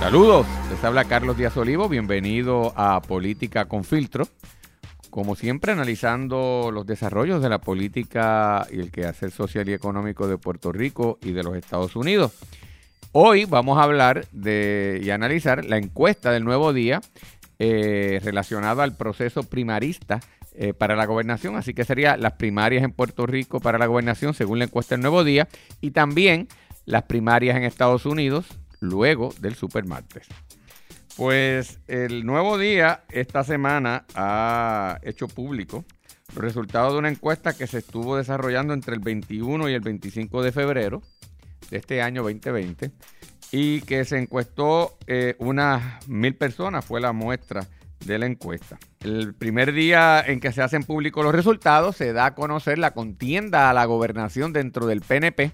Saludos, les habla Carlos Díaz Olivo, bienvenido a Política con Filtro. Como siempre, analizando los desarrollos de la política y el quehacer social y económico de Puerto Rico y de los Estados Unidos. Hoy vamos a hablar de y analizar la encuesta del nuevo día eh, relacionada al proceso primarista eh, para la gobernación, así que serían las primarias en Puerto Rico para la gobernación según la encuesta del nuevo día y también las primarias en Estados Unidos luego del supermartes. Pues el nuevo día esta semana ha hecho público los resultados de una encuesta que se estuvo desarrollando entre el 21 y el 25 de febrero de este año 2020 y que se encuestó eh, unas mil personas, fue la muestra de la encuesta. El primer día en que se hacen públicos los resultados se da a conocer la contienda a la gobernación dentro del PNP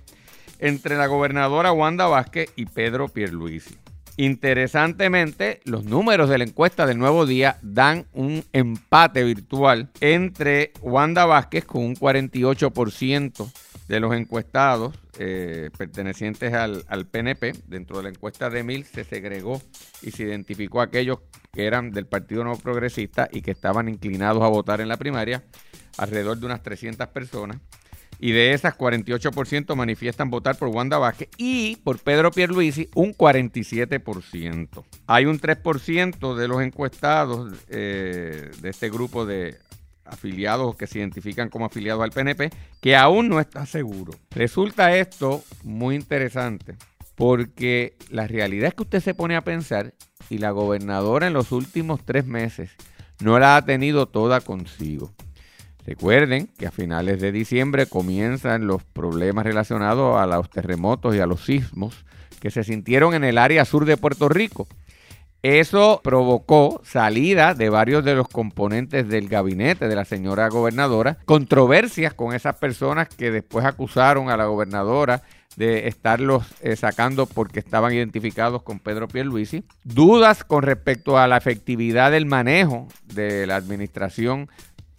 entre la gobernadora Wanda Vázquez y Pedro Pierluisi. Interesantemente, los números de la encuesta del nuevo día dan un empate virtual entre Wanda Vázquez con un 48% de los encuestados eh, pertenecientes al, al, PNP. Dentro de la encuesta de Mil se segregó y se identificó a aquellos que eran del Partido No Progresista y que estaban inclinados a votar en la primaria, alrededor de unas 300 personas y de esas 48% manifiestan votar por Wanda Vázquez y por Pedro Pierluisi un 47%. Hay un 3% de los encuestados eh, de este grupo de afiliados que se identifican como afiliados al PNP que aún no está seguro. Resulta esto muy interesante porque la realidad es que usted se pone a pensar y la gobernadora en los últimos tres meses no la ha tenido toda consigo. Recuerden que a finales de diciembre comienzan los problemas relacionados a los terremotos y a los sismos que se sintieron en el área sur de Puerto Rico. Eso provocó salida de varios de los componentes del gabinete de la señora gobernadora, controversias con esas personas que después acusaron a la gobernadora de estarlos eh, sacando porque estaban identificados con Pedro Pierluisi, dudas con respecto a la efectividad del manejo de la administración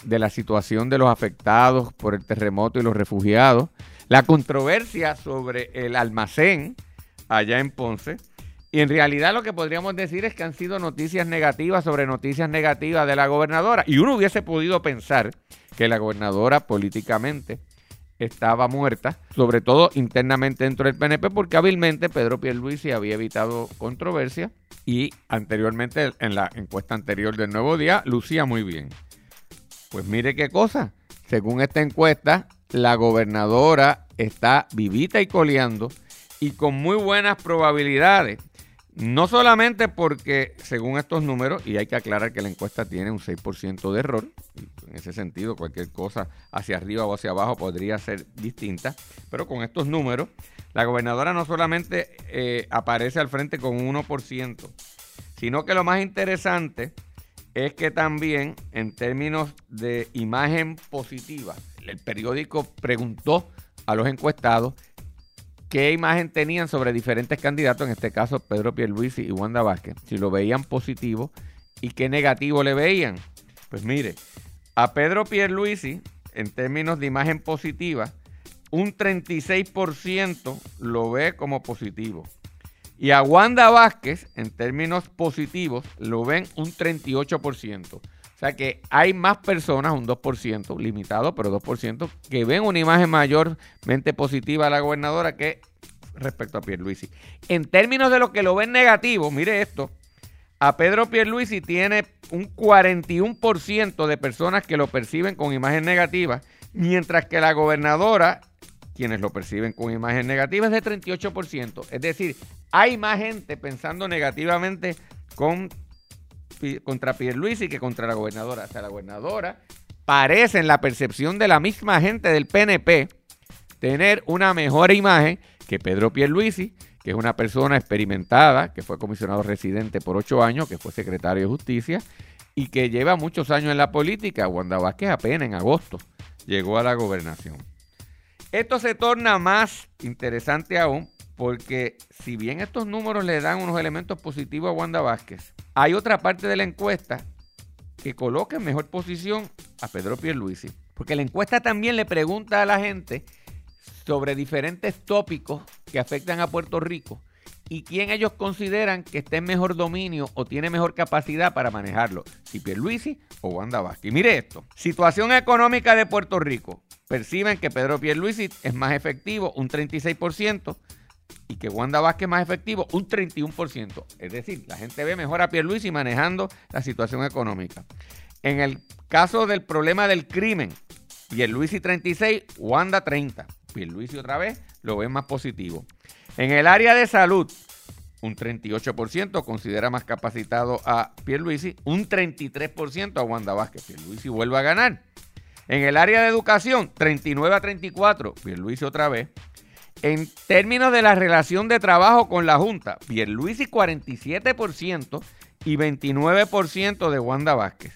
de la situación de los afectados por el terremoto y los refugiados, la controversia sobre el almacén allá en Ponce. Y en realidad lo que podríamos decir es que han sido noticias negativas sobre noticias negativas de la gobernadora. Y uno hubiese podido pensar que la gobernadora políticamente estaba muerta, sobre todo internamente dentro del PNP, porque hábilmente Pedro Pierluisi había evitado controversia y anteriormente, en la encuesta anterior del Nuevo Día, lucía muy bien. Pues mire qué cosa. Según esta encuesta, la gobernadora está vivita y coleando y con muy buenas probabilidades. No solamente porque, según estos números, y hay que aclarar que la encuesta tiene un 6% de error, en ese sentido cualquier cosa hacia arriba o hacia abajo podría ser distinta, pero con estos números, la gobernadora no solamente eh, aparece al frente con un 1%, sino que lo más interesante es que también en términos de imagen positiva, el periódico preguntó a los encuestados qué imagen tenían sobre diferentes candidatos, en este caso Pedro Pierluisi y Wanda Vázquez, si lo veían positivo y qué negativo le veían. Pues mire, a Pedro Pierluisi, en términos de imagen positiva, un 36% lo ve como positivo. Y a Wanda Vázquez, en términos positivos, lo ven un 38%. O sea que hay más personas, un 2%, limitado, pero 2%, que ven una imagen mayormente positiva a la gobernadora que respecto a Pierluisi. En términos de lo que lo ven negativo, mire esto, a Pedro Pierluisi tiene un 41% de personas que lo perciben con imagen negativa, mientras que la gobernadora quienes lo perciben con imagen negativa es de 38%. Es decir, hay más gente pensando negativamente con, contra Pierluisi que contra la gobernadora. O sea, la gobernadora parece en la percepción de la misma gente del PNP tener una mejor imagen que Pedro Pierluisi, que es una persona experimentada, que fue comisionado residente por ocho años, que fue secretario de Justicia y que lleva muchos años en la política. Wanda Vázquez apenas en agosto llegó a la gobernación. Esto se torna más interesante aún porque si bien estos números le dan unos elementos positivos a Wanda Vázquez, hay otra parte de la encuesta que coloca en mejor posición a Pedro Pierluisi. Porque la encuesta también le pregunta a la gente sobre diferentes tópicos que afectan a Puerto Rico y quién ellos consideran que esté en mejor dominio o tiene mejor capacidad para manejarlo, si Pierluisi o Wanda Vázquez. Mire esto, situación económica de Puerto Rico. Perciben que Pedro Pierluisi es más efectivo, un 36%, y que Wanda Vázquez es más efectivo, un 31%. Es decir, la gente ve mejor a Pierluisi manejando la situación económica. En el caso del problema del crimen, Pierluisi 36, Wanda 30. Pierluisi otra vez lo ve más positivo. En el área de salud, un 38% considera más capacitado a Pierluisi, un 33% a Wanda Vázquez. Pierluisi vuelve a ganar. En el área de educación, 39 a 34, Pierluisi otra vez. En términos de la relación de trabajo con la Junta, Pierluisi 47% y 29% de Wanda Vázquez.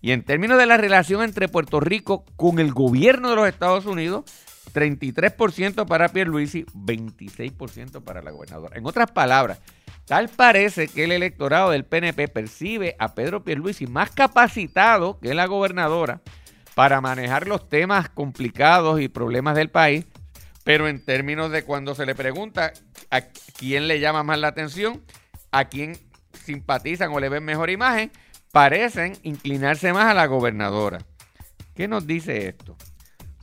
Y en términos de la relación entre Puerto Rico con el gobierno de los Estados Unidos, 33% para Pierluisi, 26% para la gobernadora. En otras palabras, tal parece que el electorado del PNP percibe a Pedro Pierluisi más capacitado que la gobernadora para manejar los temas complicados y problemas del país, pero en términos de cuando se le pregunta a quién le llama más la atención, a quién simpatizan o le ven mejor imagen, parecen inclinarse más a la gobernadora. ¿Qué nos dice esto?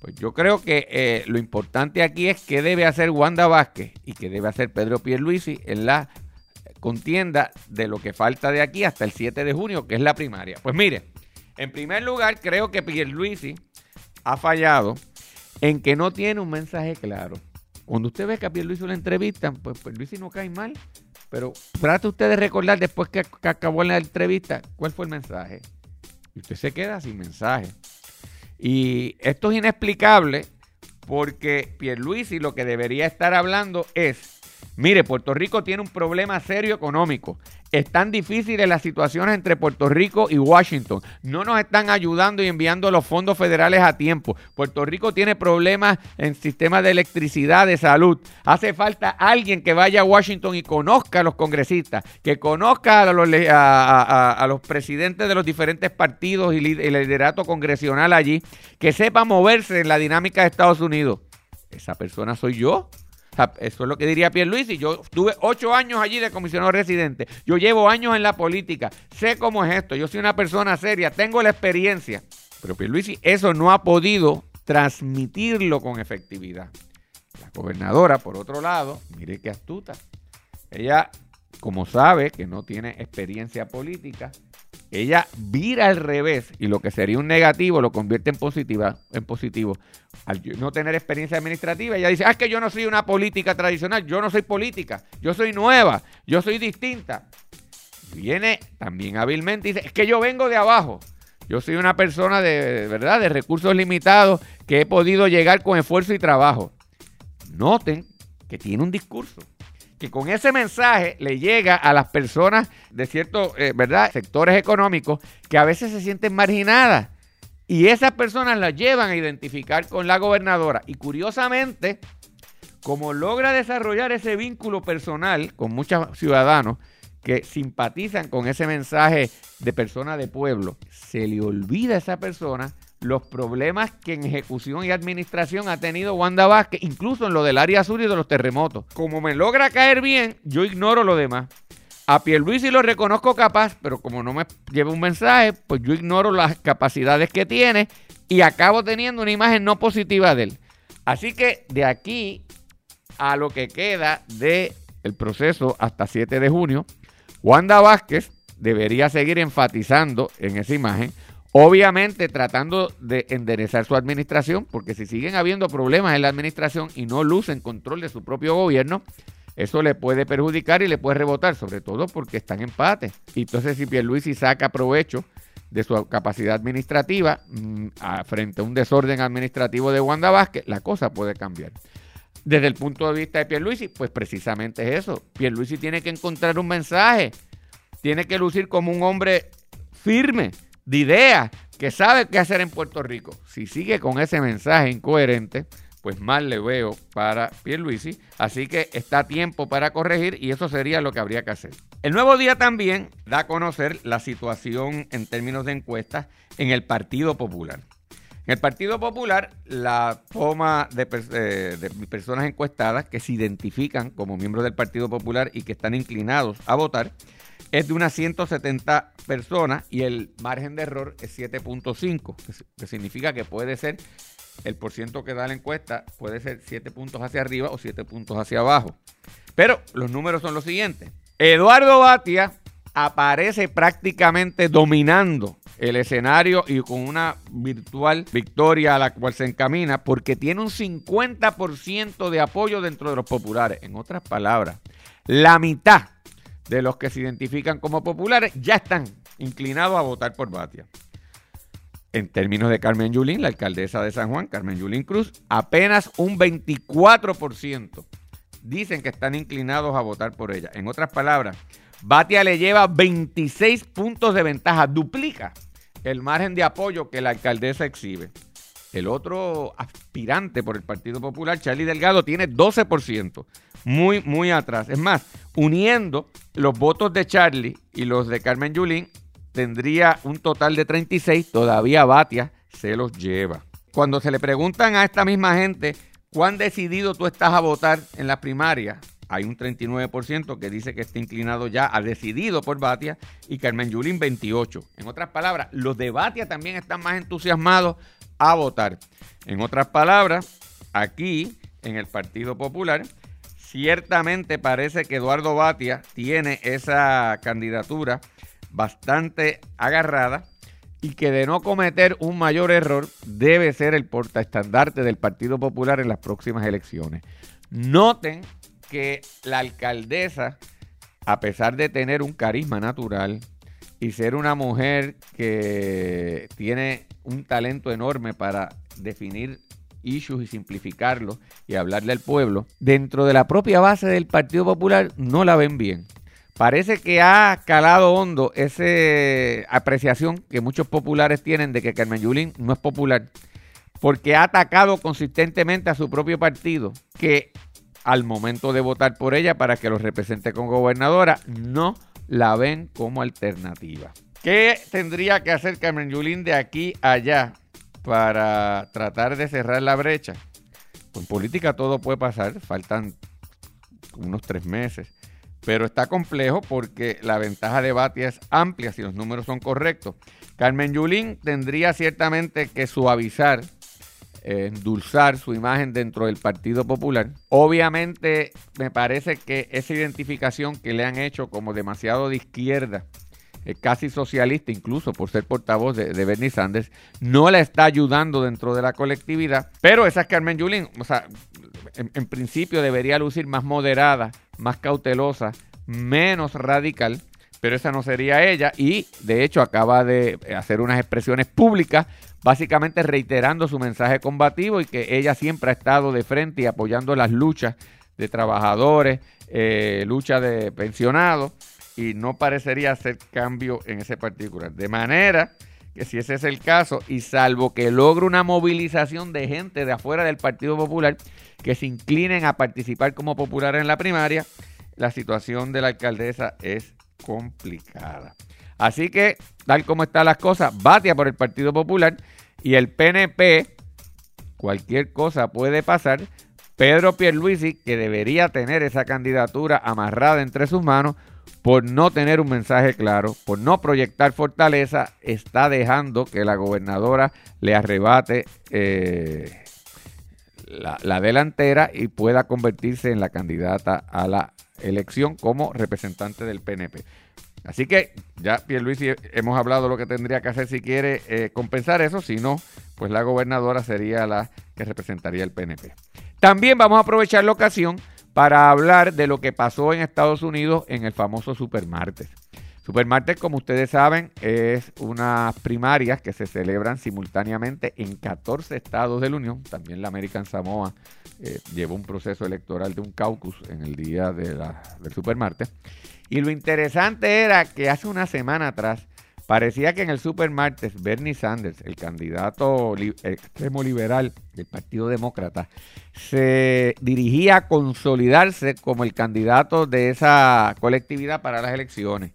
Pues yo creo que eh, lo importante aquí es qué debe hacer Wanda Vázquez y qué debe hacer Pedro Pierluisi en la contienda de lo que falta de aquí hasta el 7 de junio, que es la primaria. Pues mire, en primer lugar, creo que Pierluisi ha fallado en que no tiene un mensaje claro. Cuando usted ve que a Pierluisi lo entrevistan, pues Pierluisi no cae mal, pero trate usted de recordar después que, acabó la entrevista cuál fue el mensaje. Y usted se queda sin mensaje. Y esto es inexplicable porque Pierluisi lo que debería estar hablando es, mire, Puerto Rico tiene un problema serio económico. Están difíciles las situaciones entre Puerto Rico y Washington. No nos están ayudando y enviando los fondos federales a tiempo. Puerto Rico tiene problemas en sistemas de electricidad, de salud. Hace falta alguien que vaya a Washington y conozca a los congresistas, que conozca a los, presidentes de los diferentes partidos y el liderato congresional allí, que sepa moverse en la dinámica de Estados Unidos. Esa persona soy yo eso es lo que diría y Yo tuve ocho años allí de comisionado residente. Yo llevo años en la política. Sé cómo es esto. Yo soy una persona seria. Tengo la experiencia. Pero Pierluisi eso no ha podido transmitirlo con efectividad. La gobernadora, por otro lado, mire qué astuta. Ella, como sabe que no tiene experiencia política, ella vira al revés y lo que sería un negativo lo convierte en, positiva, en positivo. Al no tener experiencia administrativa, ella dice, ah, es que yo no soy una política tradicional, yo no soy política, yo soy nueva, yo soy distinta. Viene también hábilmente y dice, es que yo vengo de abajo. Yo soy una persona de verdad, de recursos limitados, que he podido llegar con esfuerzo y trabajo. Noten que tiene un discurso que con ese mensaje le llega a las personas de ciertos eh, sectores económicos que a veces se sienten marginadas. Y esas personas las llevan a identificar con la gobernadora. Y curiosamente, como logra desarrollar ese vínculo personal con muchos ciudadanos que simpatizan con ese mensaje de persona de pueblo, se le olvida a esa persona los problemas que en ejecución y administración ha tenido Wanda Vázquez, incluso en lo del área sur y de los terremotos. Como me logra caer bien, yo ignoro lo demás. A Pierluisi lo reconozco capaz, pero como no me lleva un mensaje, pues yo ignoro las capacidades que tiene y acabo teniendo una imagen no positiva de él. Así que de aquí a lo que queda del el proceso hasta 7 de junio, Wanda Vázquez debería seguir enfatizando en esa imagen Obviamente tratando de enderezar su administración, porque si siguen habiendo problemas en la administración y no lucen control de su propio gobierno, eso le puede perjudicar y le puede rebotar, sobre todo porque están en empate. Y entonces si Pierluisi saca provecho de su capacidad administrativa mm, frente a un desorden administrativo de Wanda Vázquez, la cosa puede cambiar. Desde el punto de vista de Pierluisi, pues precisamente es eso. Pierluisi tiene que encontrar un mensaje, tiene que lucir como un hombre firme, de ideas que sabe qué hacer en Puerto Rico. Si sigue con ese mensaje incoherente, pues mal le veo para Pierluisi. Así que está tiempo para corregir y eso sería lo que habría que hacer. El nuevo día también da a conocer la situación en términos de encuestas en el Partido Popular. En el Partido Popular, la toma de, eh, de, personas encuestadas que se identifican como miembros del Partido Popular y que están inclinados a votar es de unas 170 personas y el margen de error es 7.5, que significa que puede ser el porciento que da la encuesta puede ser 7 puntos hacia arriba o 7 puntos hacia abajo. Pero los números son los siguientes. Eduardo Batia aparece prácticamente dominando el escenario y con una virtual victoria a la cual se encamina porque tiene un 50% de apoyo dentro de los populares. En otras palabras, la mitad de los que se identifican como populares ya están inclinados a votar por Batia. En términos de Carmen Yulín, la alcaldesa de San Juan, Carmen Yulín Cruz, apenas un 24% dicen que están inclinados a votar por ella. En otras palabras, Batia le lleva 26 puntos de ventaja, duplica el margen de apoyo que la alcaldesa exhibe. El otro aspirante por el Partido Popular, Charlie Delgado, tiene 12%, muy, muy atrás. Es más, uniendo los votos de Charlie y los de Carmen Yulín, tendría un total de 36, todavía Batia se los lleva. Cuando se le preguntan a esta misma gente cuán decidido tú estás a votar en la primaria, hay un 39% que dice que está inclinado ya a decidido por Batia y Carmen Yulín 28. En otras palabras, los de Batia también están más entusiasmados a votar. En otras palabras, aquí en el Partido Popular, ciertamente parece que Eduardo Batia tiene esa candidatura bastante agarrada y que de no cometer un mayor error debe ser el portaestandarte del Partido Popular en las próximas elecciones. Noten que la alcaldesa, a pesar de tener un carisma natural y ser una mujer que tiene un talento enorme para definir issues y simplificarlos y hablarle al pueblo, dentro de la propia base del Partido Popular no la ven bien. Parece que ha calado hondo esa apreciación que muchos populares tienen de que Carmen Yulín no es popular, porque ha atacado consistentemente a su propio partido, que al momento de votar por ella para que los represente como gobernadora, no la ven como alternativa. ¿Qué tendría que hacer Carmen Yulín de aquí a allá para tratar de cerrar la brecha? En política todo puede pasar, faltan unos tres meses. Pero está complejo porque la ventaja de Batia es amplia si los números son correctos. Carmen Yulín tendría ciertamente que suavizar, endulzar su imagen dentro del Partido Popular. Obviamente me parece que esa identificación que le han hecho como demasiado de izquierda, eh, casi socialista incluso por ser portavoz de, Bernie Sanders, no la está ayudando dentro de la colectividad. Pero esa es Carmen Yulín, o sea, en, principio debería lucir más moderada, más cautelosa, menos radical, pero esa no sería ella y de hecho acaba de hacer unas expresiones públicas básicamente reiterando su mensaje combativo y que ella siempre ha estado de frente y apoyando las luchas de trabajadores, eh, luchas de pensionados y no parecería hacer cambio en ese particular. De manera que si ese es el caso, y salvo que logre una movilización de gente de afuera del Partido Popular que se inclinen a participar como popular en la primaria, la situación de la alcaldesa es complicada. Así que, tal como están las cosas, batia por el Partido Popular y el PNP, cualquier cosa puede pasar. Pedro Pierluisi, que debería tener esa candidatura amarrada entre sus manos, por no tener un mensaje claro, por no proyectar fortaleza, está dejando que la gobernadora le arrebate eh, la, delantera y pueda convertirse en la candidata a la elección como representante del PNP. Así que ya Pierluisi hemos hablado lo que tendría que hacer si quiere eh, compensar eso, si no, pues la gobernadora sería la que representaría el PNP. También vamos a aprovechar la ocasión para hablar de lo que pasó en Estados Unidos en el famoso Supermartes. Supermartes, como ustedes saben, es unas primarias que se celebran simultáneamente en 14 estados de la Unión. También la American Samoa eh, llevó un proceso electoral de un caucus en el día del Supermartes. Y lo interesante era que hace una semana atrás Parecía que en el Supermartes Bernie Sanders, el candidato extremo liberal del Partido Demócrata, se dirigía a consolidarse como el candidato de esa colectividad para las elecciones.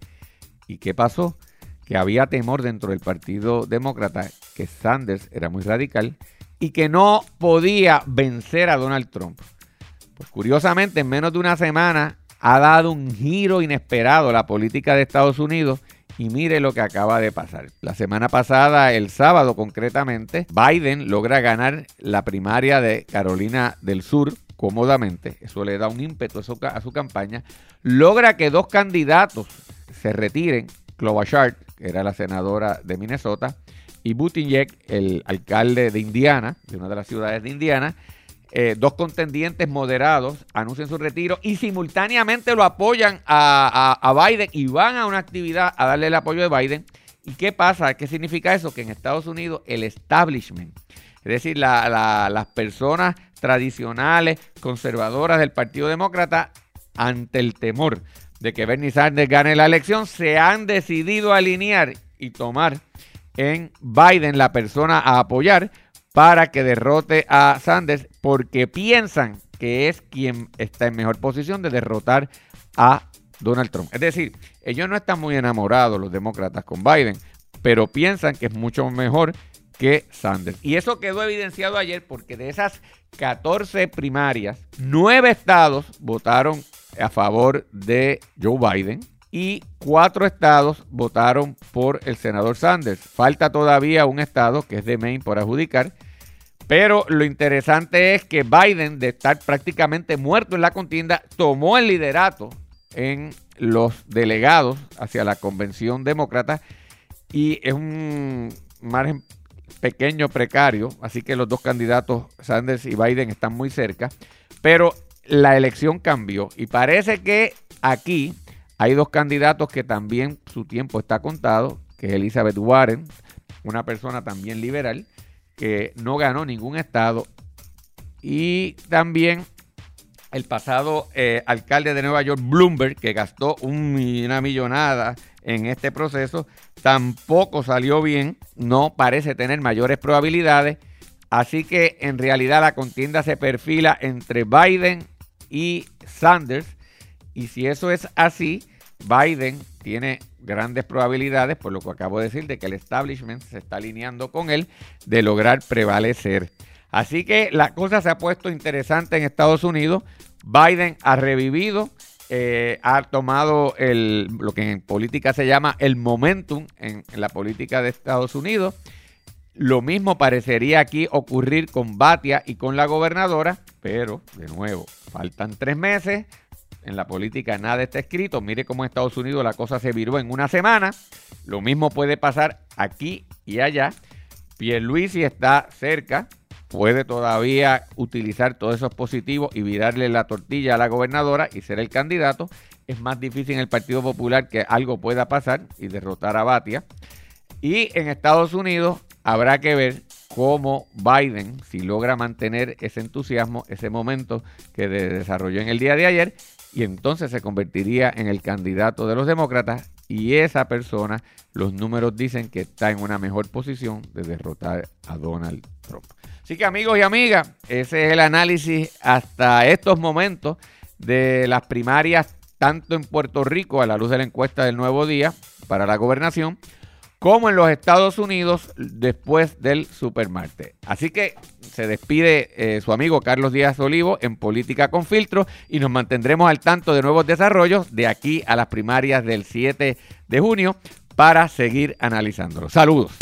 ¿Y qué pasó? Que había temor dentro del Partido Demócrata que Sanders era muy radical y que no podía vencer a Donald Trump. Pues curiosamente, en menos de una semana ha dado un giro inesperado a la política de Estados Unidos y mire lo que acaba de pasar. La semana pasada, el sábado concretamente, Biden logra ganar la primaria de Carolina del Sur cómodamente. Eso le da un ímpetu a su, campaña. Logra que dos candidatos se retiren. Klobuchar, que era la senadora de Minnesota, y Buttigieg, el alcalde de Indiana, de una de las ciudades de Indiana, eh, dos contendientes moderados anuncian su retiro y simultáneamente lo apoyan a, Biden y van a una actividad a darle el apoyo de Biden. ¿Y qué pasa? ¿Qué significa eso? Que en Estados Unidos el establishment, es decir, las personas tradicionales, conservadoras del Partido Demócrata, ante el temor de que Bernie Sanders gane la elección, se han decidido alinear y tomar en Biden la persona a apoyar para que derrote a Sanders porque piensan que es quien está en mejor posición de derrotar a Donald Trump. Es decir, ellos no están muy enamorados, los demócratas, con Biden, pero piensan que es mucho mejor que Sanders. Y eso quedó evidenciado ayer porque de esas 14 primarias, 9 estados votaron a favor de Joe Biden y cuatro estados votaron por el senador Sanders. Falta todavía un estado que es de Maine por adjudicar. Pero lo interesante es que Biden, de estar prácticamente muerto en la contienda, tomó el liderato en los delegados hacia la convención demócrata y es un margen pequeño, precario, así que los dos candidatos, Sanders y Biden, están muy cerca, pero la elección cambió y parece que aquí hay dos candidatos que también su tiempo está contado, que es Elizabeth Warren, una persona también liberal, que no ganó ningún estado, y también el pasado eh, alcalde de Nueva York, Bloomberg, que gastó una millonada en este proceso, tampoco salió bien, no parece tener mayores probabilidades, así que en realidad la contienda se perfila entre Biden y Sanders, y si eso es así, Biden tiene grandes probabilidades, por lo que acabo de decir, de que el establishment se está alineando con él, de lograr prevalecer. Así que la cosa se ha puesto interesante en Estados Unidos. Biden ha revivido, eh, ha tomado el, lo que en política se llama el momentum en, en la política de Estados Unidos. Lo mismo parecería aquí ocurrir con Batia y con la gobernadora, pero de nuevo, faltan tres meses, en la política nada está escrito. Mire cómo en Estados Unidos la cosa se viró en una semana. Lo mismo puede pasar aquí y allá. Pierluisi está cerca, puede todavía utilizar todos esos positivos y virarle la tortilla a la gobernadora y ser el candidato. Es más difícil en el Partido Popular que algo pueda pasar y derrotar a Batia. Y en Estados Unidos habrá que ver cómo Biden, si logra mantener ese entusiasmo, ese momento que desarrolló en el día de ayer, y entonces se convertiría en el candidato de los demócratas y esa persona, los números dicen que está en una mejor posición de derrotar a Donald Trump. Así que amigos y amigas, ese es el análisis hasta estos momentos de las primarias, tanto en Puerto Rico a la luz de la encuesta del nuevo día para la gobernación, como en los Estados Unidos después del supermartes. Así que se despide eh, su amigo Carlos Díaz Olivo en Política con Filtro y nos mantendremos al tanto de nuevos desarrollos de aquí a las primarias del 7 de junio para seguir analizándolo. Saludos.